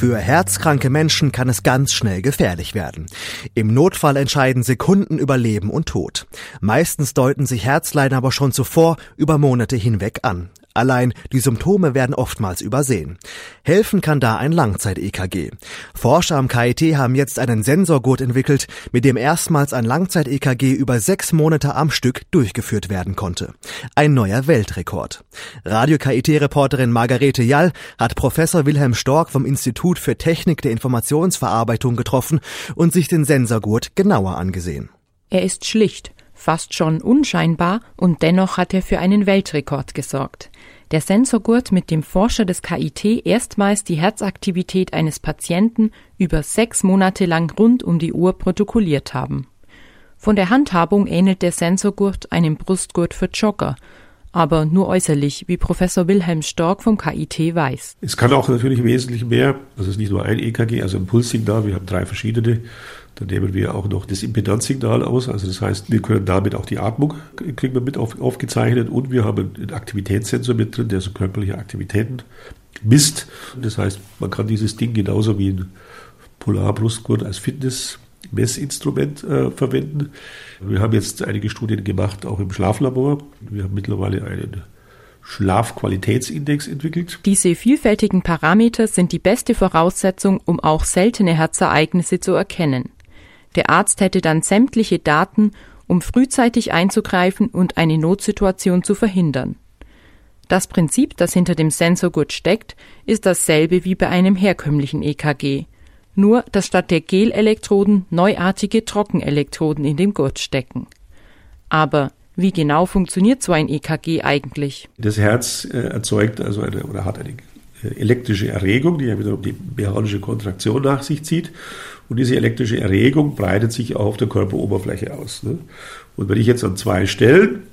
Für herzkranke Menschen kann es ganz schnell gefährlich werden. Im Notfall entscheiden Sekunden über Leben und Tod. Meistens deuten sich Herzleiden aber schon zuvor über Monate hinweg an. Allein die Symptome werden oftmals übersehen. Helfen kann da ein Langzeit-EKG. Forscher am KIT haben jetzt einen Sensorgurt entwickelt, mit dem erstmals ein Langzeit-EKG über sechs Monate am Stück durchgeführt werden konnte. Ein neuer Weltrekord. Radio-KIT-Reporterin Margarete Jall hat Professor Wilhelm Stork vom Institut für Technik der Informationsverarbeitung getroffen und sich den Sensorgurt genauer angesehen. Er ist schlicht, fast schon unscheinbar und dennoch hat er für einen Weltrekord gesorgt. Der Sensorgurt, mit dem Forscher des KIT erstmals die Herzaktivität eines Patienten über sechs Monate lang rund um die Uhr protokolliert haben. Von der Handhabung ähnelt der Sensorgurt einem Brustgurt für Jogger, aber nur äußerlich, wie Professor Wilhelm Stork vom KIT weiß. Es kann auch natürlich wesentlich mehr. Das ist nicht nur ein EKG, also ein Pulssignal. Wir haben drei verschiedene. Dann nehmen wir auch noch das Impedanzsignal aus. Also das heißt, wir können damit auch die Atmung kriegen wir mit auf, aufgezeichnet und wir haben einen Aktivitätssensor mit drin, der so körperliche Aktivitäten misst. Das heißt, man kann dieses Ding genauso wie ein Polarbrustgurt als Fitnessmessinstrument äh, verwenden. Wir haben jetzt einige Studien gemacht, auch im Schlaflabor. Wir haben mittlerweile einen Schlafqualitätsindex entwickelt. Diese vielfältigen Parameter sind die beste Voraussetzung, um auch seltene Herzereignisse zu erkennen. Der Arzt hätte dann sämtliche Daten, um frühzeitig einzugreifen und eine Notsituation zu verhindern. Das Prinzip, das hinter dem Sensorgurt steckt, ist dasselbe wie bei einem herkömmlichen EKG. Nur, dass statt der Gelelektroden neuartige Trockenelektroden in dem Gurt stecken. Aber wie genau funktioniert so ein EKG eigentlich? Das Herz äh, erzeugt also eine oder hat eine äh, elektrische Erregung, die ja wiederum die mechanische Kontraktion nach sich zieht. Und diese elektrische Erregung breitet sich auch auf der Körperoberfläche aus. Ne? Und wenn ich jetzt an zwei Stellen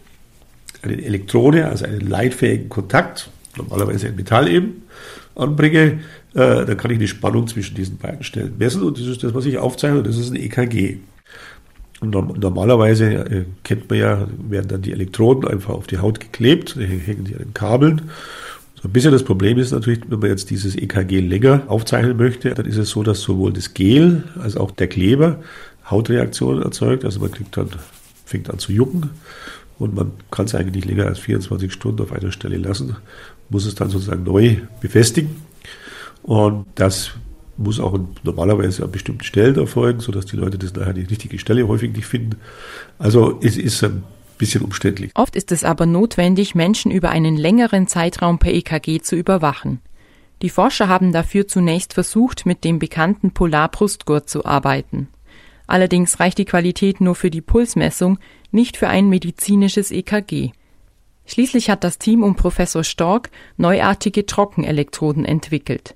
eine Elektrode, also einen leitfähigen Kontakt, normalerweise ein Metall eben, anbringe, äh, dann kann ich die Spannung zwischen diesen beiden Stellen messen und das ist das, was ich aufzeichne, das ist ein EKG. Und normalerweise äh, kennt man ja, werden dann die Elektroden einfach auf die Haut geklebt, hängen die an den Kabeln. So ein bisschen das Problem ist natürlich, wenn man jetzt dieses EKG länger aufzeichnen möchte, dann ist es so, dass sowohl das Gel als auch der Kleber Hautreaktionen erzeugt. Also man kriegt dann, fängt an zu jucken und man kann es eigentlich länger als 24 Stunden auf einer Stelle lassen, muss es dann sozusagen neu befestigen. Und das muss auch normalerweise an bestimmten Stellen erfolgen, sodass die Leute das nachher die richtige Stelle häufig nicht finden. Also es ist ein bisschen umständlich. Oft ist es aber notwendig, Menschen über einen längeren Zeitraum per EKG zu überwachen. Die Forscher haben dafür zunächst versucht, mit dem bekannten Polarbrustgurt zu arbeiten. Allerdings reicht die Qualität nur für die Pulsmessung, nicht für ein medizinisches EKG. Schließlich hat das Team um Professor Stork neuartige Trockenelektroden entwickelt.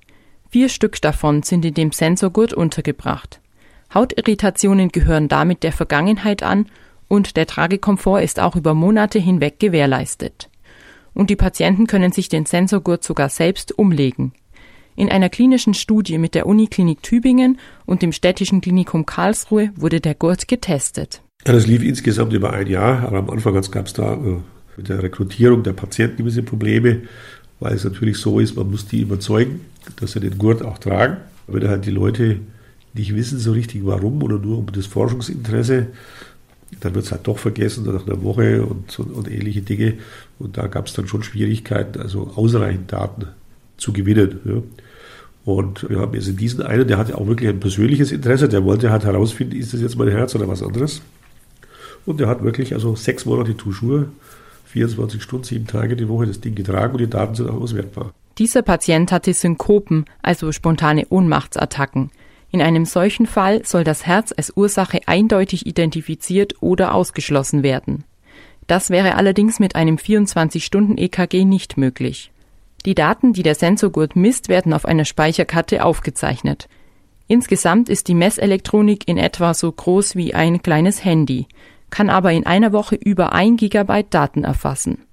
Vier Stück davon sind in dem Sensorgurt untergebracht. Hautirritationen gehören damit der Vergangenheit an und der Tragekomfort ist auch über Monate hinweg gewährleistet. Und die Patienten können sich den Sensorgurt sogar selbst umlegen. In einer klinischen Studie mit der Uniklinik Tübingen und dem Städtischen Klinikum Karlsruhe wurde der Gurt getestet. Ja, das lief insgesamt über ein Jahr. Aber am Anfang gab es da äh, mit der Rekrutierung der Patienten gewisse Probleme, weil es natürlich so ist, man muss die überzeugen, dass sie den Gurt auch tragen. Wenn halt die Leute nicht wissen so richtig warum oder nur um das Forschungsinteresse, dann wird es halt doch vergessen nach einer Woche und, und, und ähnliche Dinge. Und da gab es dann schon Schwierigkeiten, also ausreichend Daten zu gewinnen. Ja. Und wir haben jetzt diesen einen, der hatte auch wirklich ein persönliches Interesse, der wollte halt herausfinden, ist das jetzt mein Herz oder was anderes. Und der hat wirklich also sechs Monate Toujours, 24 Stunden, sieben Tage die Woche das Ding getragen und die Daten sind auch auswertbar. Dieser Patient hatte Synkopen, also spontane Ohnmachtsattacken. In einem solchen Fall soll das Herz als Ursache eindeutig identifiziert oder ausgeschlossen werden. Das wäre allerdings mit einem 24-Stunden-EKG nicht möglich. Die Daten, die der Sensorgurt misst, werden auf einer Speicherkarte aufgezeichnet. Insgesamt ist die Messelektronik in etwa so groß wie ein kleines Handy, kann aber in einer Woche über ein Gigabyte Daten erfassen.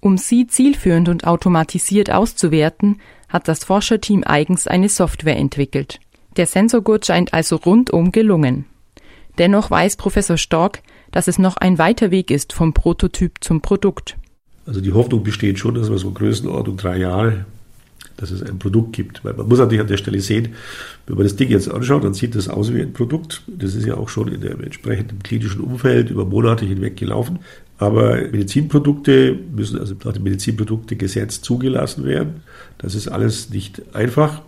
Um sie zielführend und automatisiert auszuwerten, hat das Forscherteam eigens eine Software entwickelt. Der Sensorgurt scheint also rundum gelungen. Dennoch weiß Professor Stork, dass es noch ein weiter Weg ist vom Prototyp zum Produkt. Also die Hoffnung besteht schon, dass wir so Größenordnung drei Jahre dass es ein Produkt gibt. Weil man muss natürlich an der Stelle sehen, wenn man das Ding jetzt anschaut, dann sieht das aus wie ein Produkt. Das ist ja auch schon in dem entsprechenden klinischen Umfeld über Monate hinweg gelaufen. Aber Medizinprodukte müssen also nach dem Medizinproduktegesetz zugelassen werden. Das ist alles nicht einfach,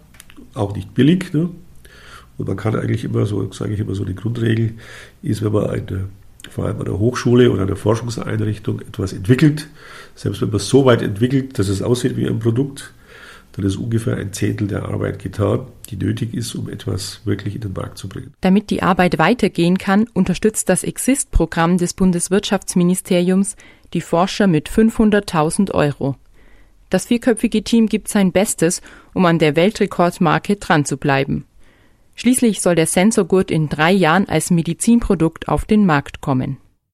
auch nicht billig. Ne? Und man kann eigentlich immer so, sage ich immer so, die Grundregel ist, wenn man eine, vor allem an der Hochschule oder einer Forschungseinrichtung etwas entwickelt, selbst wenn man es so weit entwickelt, dass es aussieht wie ein Produkt, dann ist ungefähr ein Zehntel der Arbeit getan, die nötig ist, um etwas wirklich in den Markt zu bringen. Damit die Arbeit weitergehen kann, unterstützt das Exist-Programm des Bundeswirtschaftsministeriums die Forscher mit 500.000 Euro. Das vierköpfige Team gibt sein Bestes, um an der Weltrekordmarke dran zu bleiben. Schließlich soll der Sensorgurt in drei Jahren als Medizinprodukt auf den Markt kommen.